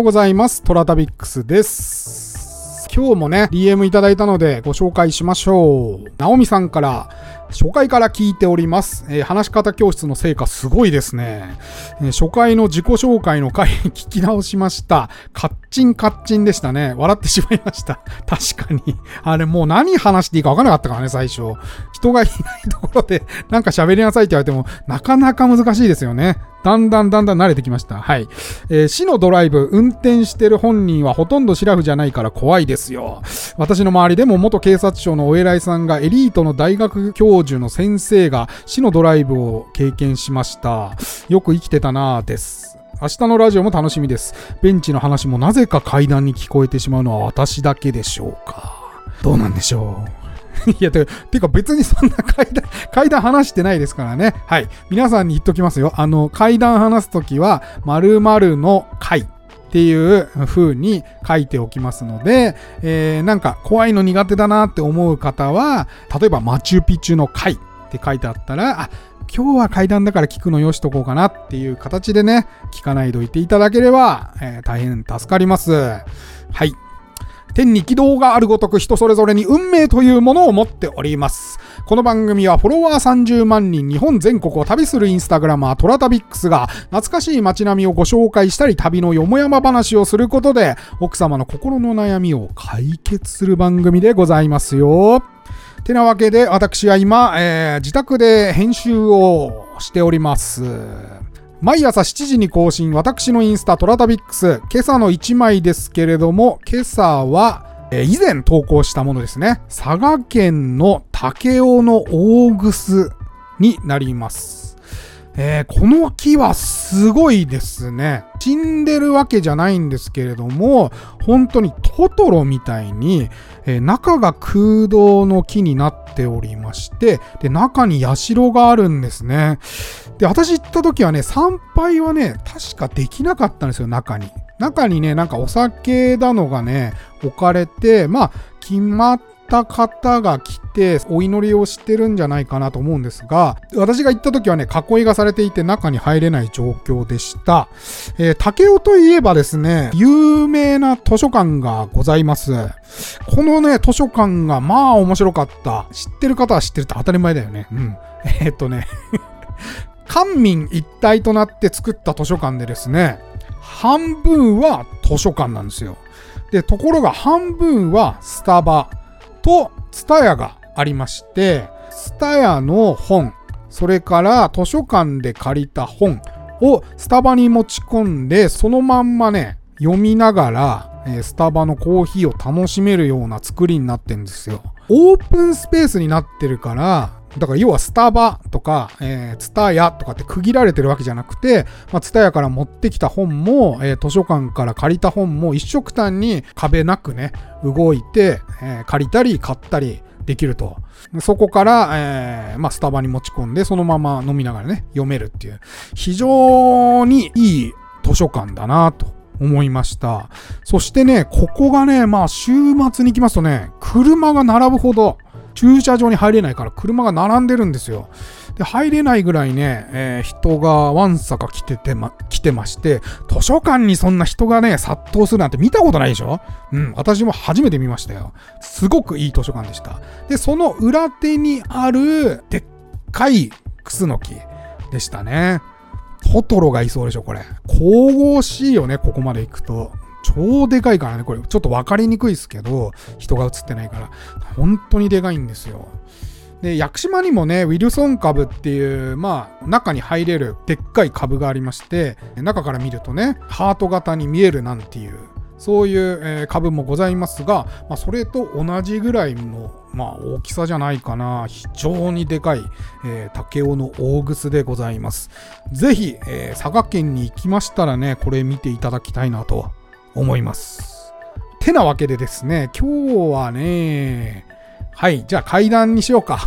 ようございます。トラタビックスです。今日もね、DM いただいたのでご紹介しましょう。ナオミさんから、初回から聞いております。えー話し方教室の成果すごいですね。えー初回の自己紹介の回 聞き直しました。カッチンカッチンでしたね。笑ってしまいました。確かに。あれもう何話していいか分からなかったからね、最初。人がいないところでなんか喋りなさいって言われても、なかなか難しいですよね。だんだんだんだん慣れてきました。はい。えー死のドライブ、運転してる本人はほとんどシラフじゃないから怖いですよ。私の周りでも元警察庁のお偉いさんがエリートの大学教授の先生が死のドライブを経験しました。よく生きてたなぁです。明日のラジオも楽しみです。ベンチの話もなぜか階段に聞こえてしまうのは私だけでしょうか。どうなんでしょう。いや、てか別にそんな階段、階段話してないですからね。はい。皆さんに言っときますよ。あの、階段話すときは、〇〇の階っていう風に書いておきますので、えー、なんか怖いの苦手だなって思う方は、例えばマチュピチュの階って書いてあったら、あ、今日は階段だから聞くのよしとこうかなっていう形でね、聞かないといていただければ、えー大変助かります。はい。天に軌道があるごとく人それぞれに運命というものを持っております。この番組はフォロワー30万人日本全国を旅するインスタグラマートラタビックスが懐かしい街並みをご紹介したり旅のよもやま話をすることで奥様の心の悩みを解決する番組でございますよ。てなわけで私は今、えー自宅で編集をしております。毎朝7時に更新、私のインスタトラタビックス、今朝の1枚ですけれども、今朝は、え以前投稿したものですね。佐賀県の武雄の大楠になります。えーこの木はすごいですね。死んでるわけじゃないんですけれども、本当にトトロみたいに、えー中が空洞の木になっておりまして、で、中に社があるんですね。で、私行った時はね、参拝はね、確かできなかったんですよ、中に。中にね、なんかお酒だのがね、置かれて、まあ、決まった方が来て、お祈りをしてるんじゃないかなと思うんですが、私が行った時はね、囲いがされていて中に入れない状況でした。えー竹雄といえばですね、有名な図書館がございます。このね、図書館がまあ面白かった。知ってる方は知ってるって当たり前だよね。うん。えーっとね、官民一体となって作った図書館でですね、半分は図書館なんですよ。で、ところが半分はスタバとツタヤがありまして、ツタヤの本、それから図書館で借りた本をスタバに持ち込んで、そのまんまね、読みながら、えスタバのコーヒーを楽しめるような作りになってんですよ。オープンスペースになってるから、だから要はスタバとか、えー、ツタヤとかって区切られてるわけじゃなくて、まあ、ツタヤから持ってきた本も、えー図書館から借りた本も一色単に壁なくね、動いて、えー借りたり買ったりできると。そこから、えーまあ、スタバに持ち込んで、そのまま飲みながらね、読めるっていう、非常にいい図書館だなと思いました。そしてね、ここがね、まあ、週末に行きますとね、車が並ぶほど、駐車場に入れないから車が並んでるんですよ。で、入れないぐらいね、えー人がわんさか来ててま、来てまして、図書館にそんな人がね、殺到するなんて見たことないでしょ？うん、私も初めて見ましたよ。すごくいい図書館でした。で、その裏手にある、でっかいクスノキでしたね。トトロがいそうでしょ、これ。神々しいよね、ここまで行くと。超でかいからね、これ。ちょっと分かりにくいですけど、人が映ってないから。本当にでかいんですよ。で、屋久島にもね、ウィルソン株っていう、まあ、中に入れるでっかい株がありまして、中から見るとね、ハート型に見えるなんていう、そういう、株もございますが、まあ、それと同じぐらいの、まあ、大きさじゃないかな。非常にでかい、えー竹雄の大楠でございます。ぜひ、えー佐賀県に行きましたらね、これ見ていただきたいなと思います。てなわけでですね、今日はね、はい、じゃあ階段にしようか。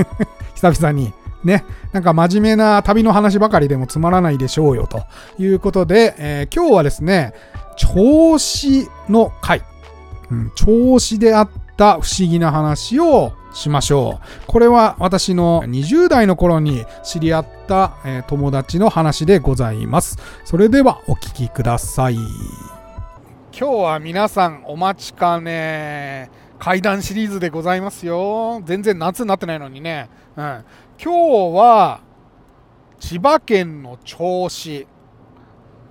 久々に。ね、なんか真面目な旅の話ばかりでもつまらないでしょうよということで、えー今日はですね、銚子の回、うん、銚子であった不思議な話をしましょう。これは私の20代の頃に知り合った、えー、友達の話でございます。それではお聴きください。今日は皆さんお待ちかね、階段シリーズでございますよ。全然夏になってないのにね。うん、今日は千葉県の銚子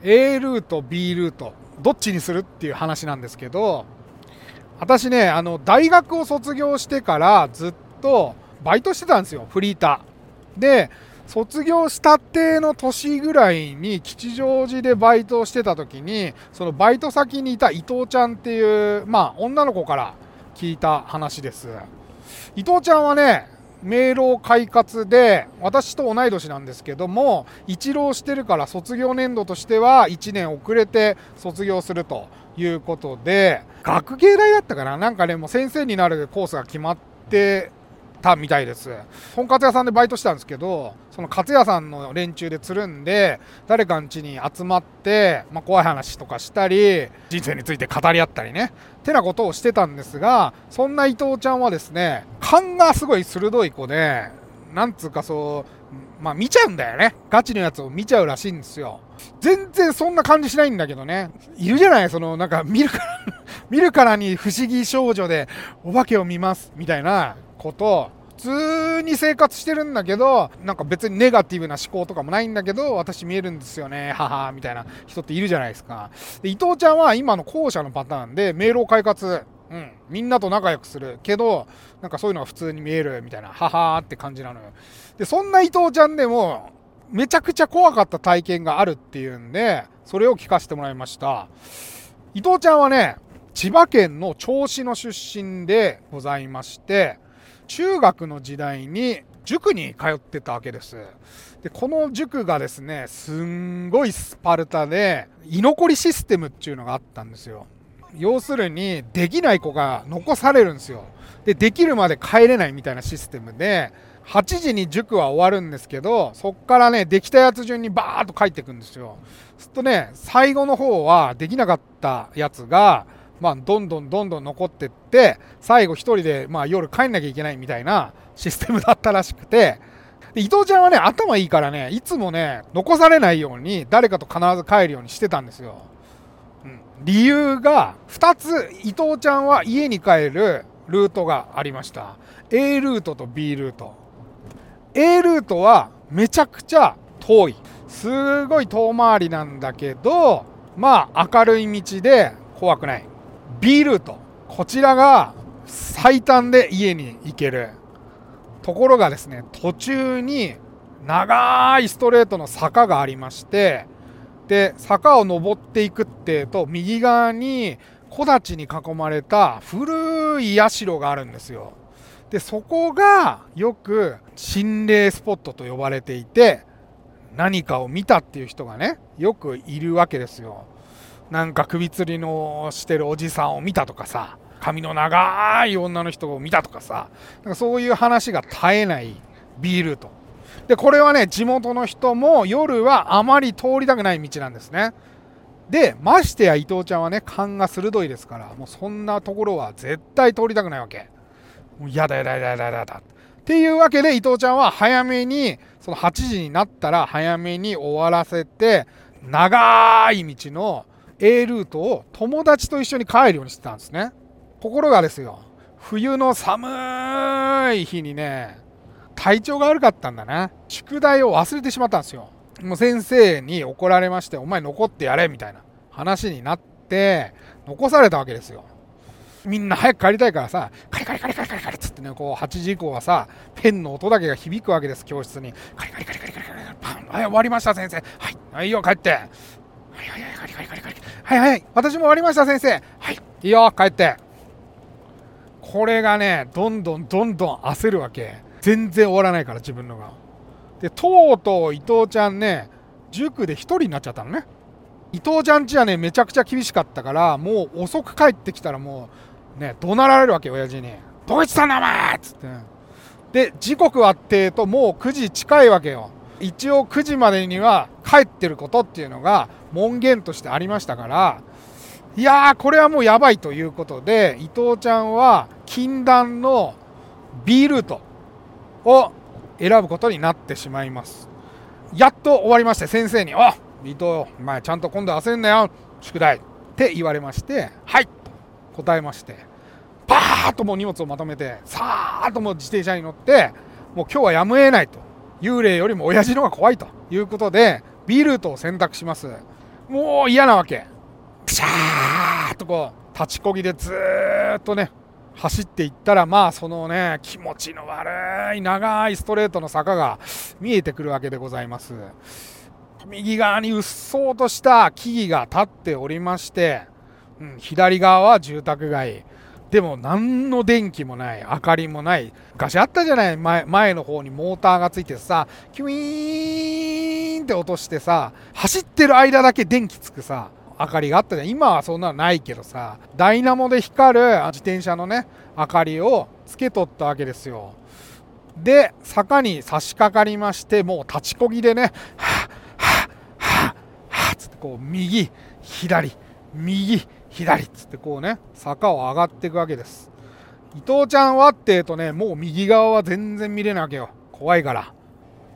A ルート B ルートどっちにするっていう話なんですけど私ねあの大学を卒業してからずっとバイトしてたんですよフリーターで卒業したっての年ぐらいに吉祥寺でバイトをしてた時にそのバイト先にいた伊藤ちゃんっていうまあ女の子から聞いた話です。伊藤ちゃんはね明朗快活で私と同い年なんですけども一浪してるから卒業年度としては1年遅れて卒業するということで学芸大だったかな？なんかねもう先生になるコースが決まってたみたいです。とんかつ屋さんでバイトしたんですけど、そのカツ屋さんの連中でつるんで、誰かん家に集まって、まあ、怖い話とかしたり、人生について語り合ったりね、ってなことをしてたんですが、そんな伊藤ちゃんはですね、勘がすごい鋭い子で、なんつうかそう、まあ見ちゃうんだよね。ガチのやつを見ちゃうらしいんですよ。全然そんな感じしないんだけどね。いるじゃない？その、なんか見るから 見るからに不思議少女でお化けを見ますみたいなこと普通に生活してるんだけどなんか別にネガティブな思考とかもないんだけど私見えるんですよねはみたいな人っているじゃないですか。で伊藤ちゃんは今の後者のパターンで迷路快活うん、みんなと仲良くするけどなんかそういうのが普通に見えるみたいなははーって感じなのよ。でそんな伊藤ちゃんでもめちゃくちゃ怖かった体験があるっていうんでそれを聞かせてもらいました。伊藤ちゃんはね千葉県の銚子の出身でございまして中学の時代に塾に通ってたわけです。で、この塾がですね、すんごいスパルタで、居残りシステムっていうのがあったんですよ。要するに、できない子が残されるんですよ。で、できるまで帰れないみたいなシステムで、8時に塾は終わるんですけど、そっからね、できたやつ順にバーッと帰ってくんですよ。するとね、最後の方はできなかったやつが、まあ、どんどんどんどん残ってって最後1人で、まあ、夜帰んなきゃいけないみたいなシステムだったらしくて。で伊藤ちゃんはね頭いいからねいつもね残されないように誰かと必ず帰るようにしてたんですよ、理由が2つ伊藤ちゃんは家に帰るルートがありました。A ルートと B ルート。A ルートはめちゃくちゃ遠い。すごい遠回りなんだけどまあ明るい道で怖くない。B ルートこちらが最短で家に行ける。ところがですね途中に長いストレートの坂がありましてで坂を登っていくってと右側に木立に囲まれた古い社があるんですよ。でそこがよく心霊スポットと呼ばれていて何かを見たっていう人がねよくいるわけですよ。なんか首吊りのしてるおじさんを見たとかさ髪の長い女の人を見たとかさなんかそういう話が絶えないビールと。でこれはね地元の人も夜はあまり通りたくない道なんですね。でましてや伊藤ちゃんはね勘が鋭いですからもうそんなところは絶対通りたくないわけ。もうやだやだやだやだやだ。っていうわけで伊藤ちゃんは早めにその8時になったら早めに終わらせて長い道の A ルートを友達と一緒に帰るようにしてたんですねところがですよ冬の寒い日にね体調が悪かったんだな宿題を忘れてしまったんですよもう先生に怒られましてお前残ってやれみたいな話になって残されたわけですよみんな早く帰りたいからさ、カリカリカリカリカリカリっつってね、こう8時以降はさ、ペンの音だけが響くわけです、教室に。カリカリカリカリカリカリパン。はい、終わりました、先生。はい、はいよ、帰って。はいはいはい、カリカリカリカリ。はいはい、私も終わりました、先生。はい、いいよ、帰って。これがね、どんどんどんどん焦るわけ。全然終わらないから、自分のが。で、とうとう伊藤ちゃんね、塾で1人になっちゃったのね。伊藤ちゃんちはね、めちゃくちゃ厳しかったから、もう遅く帰ってきたらもう、ね、怒鳴られるわけ、親父に。どいつさんだお前っつって。で、時刻はってと、もう9時近いわけよ。一応9時までには帰ってることっていうのが門限としてありましたからいやーこれはもうやばいということで伊藤ちゃんは禁断の B ルートを選ぶことになってしまいます。やっと終わりまして先生に「あ伊藤お前ちゃんと今度焦んなよ宿題」って言われまして「はい」と答えましてパーッともう荷物をまとめてさーっともう自転車に乗ってもう今日はやむを得ないと幽霊よりも親父の方が怖いということで B ルートを選択します。もう嫌なわけ。ピシャーっとこう立ちこぎでずっとね走っていったらまあそのね気持ちの悪い長いストレートの坂が見えてくるわけでございます。右側にうっそうとした木々が立っておりまして、うん、左側は住宅街。でも何の電気もない明かりもない昔あったじゃない前前の方にモーターがついてさキュイーンって落としてさ走ってる間だけ電気つくさ明かりがあったじゃん。今はそんなのないけどさダイナモで光る自転車のね明かりをつけとったわけですよ。で坂に差し掛かりましてもう立ちこぎでねはぁはぁはぁはぁつってこう右左右左っつってこうね坂を上がっていくわけです。伊藤ちゃんはってえとねもう右側は全然見れないわけよ。怖いから。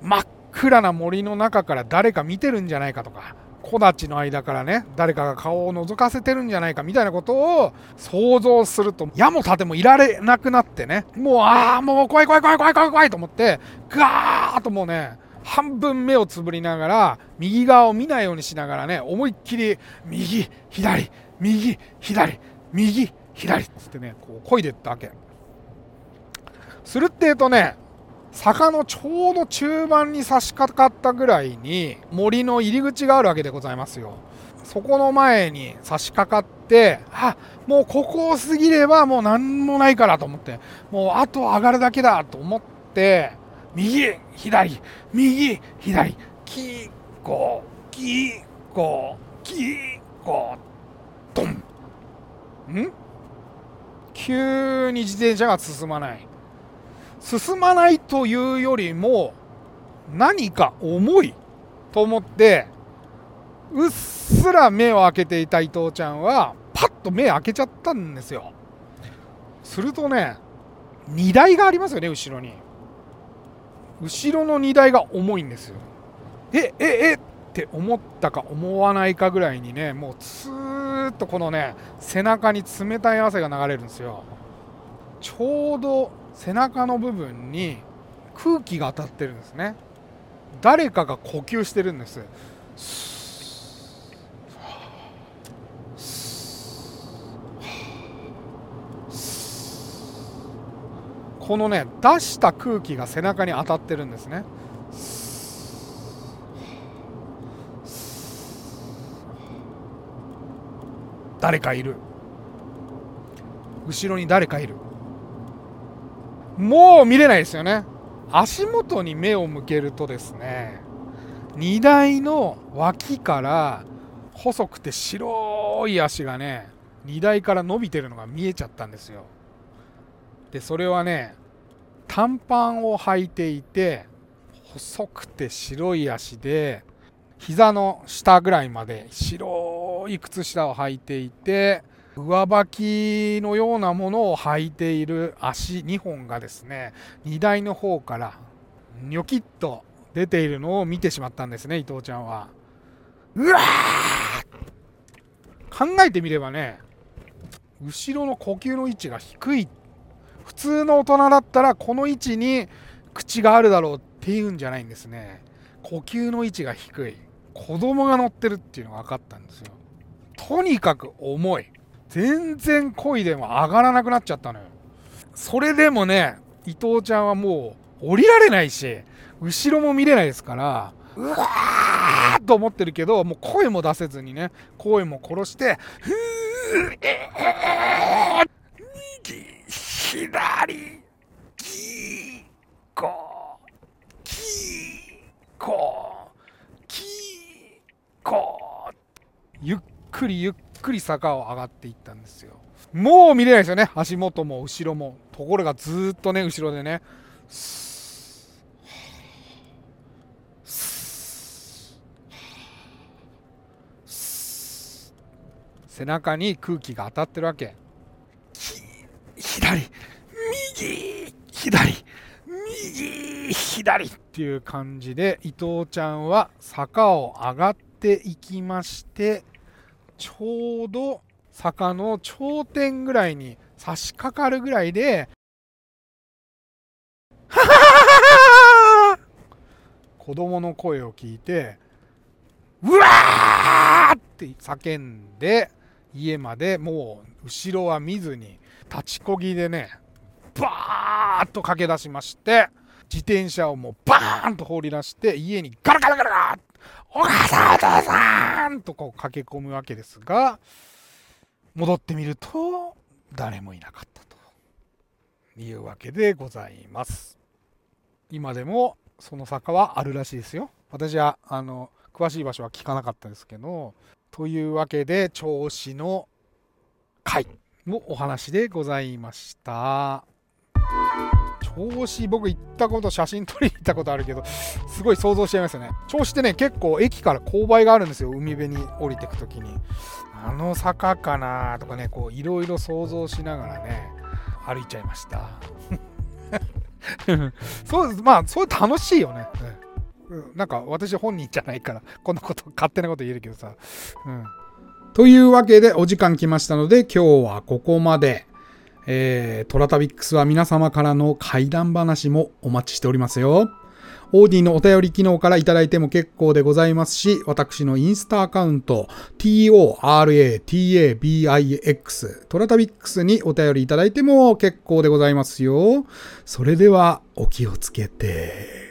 真っ暗な森の中から誰か見てるんじゃないかとか木立の間からね誰かが顔を覗かせてるんじゃないかみたいなことを想像すると矢も盾もいられなくなってねもうああもう怖い怖い怖い怖い怖い怖いと思ってガーッともうね半分目をつぶりながら右側を見ないようにしながらね思いっきり右左右左右左っつってねこう漕いでったわけ。するってえとね坂のちょうど中盤に差し掛かったぐらいに森の入り口があるわけでございますよ。そこの前に差し掛かってあもうここを過ぎればもう何もないからと思ってもうあと上がるだけだと思って右左右左キーコキーコキーコドン。ん？急に自転車が進まない。進まないというよりも何か重いと思ってうっすら目を開けていた伊藤ちゃんはパッと目開けちゃったんですよ。するとね荷台がありますよね後ろに。後ろの荷台が重いんですよ。えええって思ったか思わないかぐらいにねもうツーッとこのね背中に冷たい汗が流れるんですよ。ちょうど背中の部分に空気が当たってるんですね。誰かが呼吸してるんです。このね出した空気が背中に当たってるんですね。誰かいる。後ろに誰かいる。もう見れないですよね。足元に目を向けるとですね荷台の脇から細くて白い足がね荷台から伸びてるのが見えちゃったんですよ。でそれはね短パンを履いていて細くて白い足で膝の下ぐらいまで白い靴下を履いていて上履きのようなものを履いている足2本がですね荷台の方からニョキッと出ているのを見てしまったんですね伊藤ちゃんは。うわ考えてみればね後ろの呼吸の位置が低い。普通の大人だったらこの位置に口があるだろうっていうんじゃないんですね。呼吸の位置が低い。子供が乗ってるっていうのが分かったんですよ。とにかく重い。全然漕いでも上がらなくなっちゃったのよ。それでもね伊藤ちゃんはもう降りられないし後ろも見れないですからうわーと思ってるけどもう声も出せずにね声も殺して「ふーえー、右左キーコキーコキーコゆっくりゆっくりくり坂を上がっていったんですよ。もう見れないですよね。足元も後ろも。ところがずっとね後ろでね。背中に空気が当たってるわけ。左。右。左。右。左。っていう感じで伊藤ちゃんは坂を上がっていきましてちょうど坂の頂点ぐらいに差し掛かるぐらいで 子供の声を聞いてうわーって叫んで家までもう後ろは見ずに立ちこぎでねバーッと駆け出しまして自転車をもうバーンと放り出して家にガラガラガラガラお母さんお父さんとこう駆け込むわけですが戻ってみると誰もいなかったというわけでございます。今でもその坂はあるらしいですよ。私はあの詳しい場所は聞かなかったですけどというわけで銚子の会のお話でございました。銚子僕行ったこと写真撮りに行ったことあるけどすごい想像しちゃいますよね。銚子ってね結構駅から勾配があるんですよ。海辺に降りてく時に。あの坂かなとかねこういろいろ想像しながらね歩いちゃいました。そうですまあそう楽しいよね、うん、なんか私本人じゃないからこんなこと勝手なこと言えるけどさ。うん。というわけでお時間来ましたので今日はここまで。えー、トラタビックスは皆様からの怪談話もお待ちしておりますよ。オーディのお便り機能からいただいても結構でございますし、私のインスタアカウント、toratabix、トラタビックスにお便りいただいても結構でございますよ。それではお気をつけて。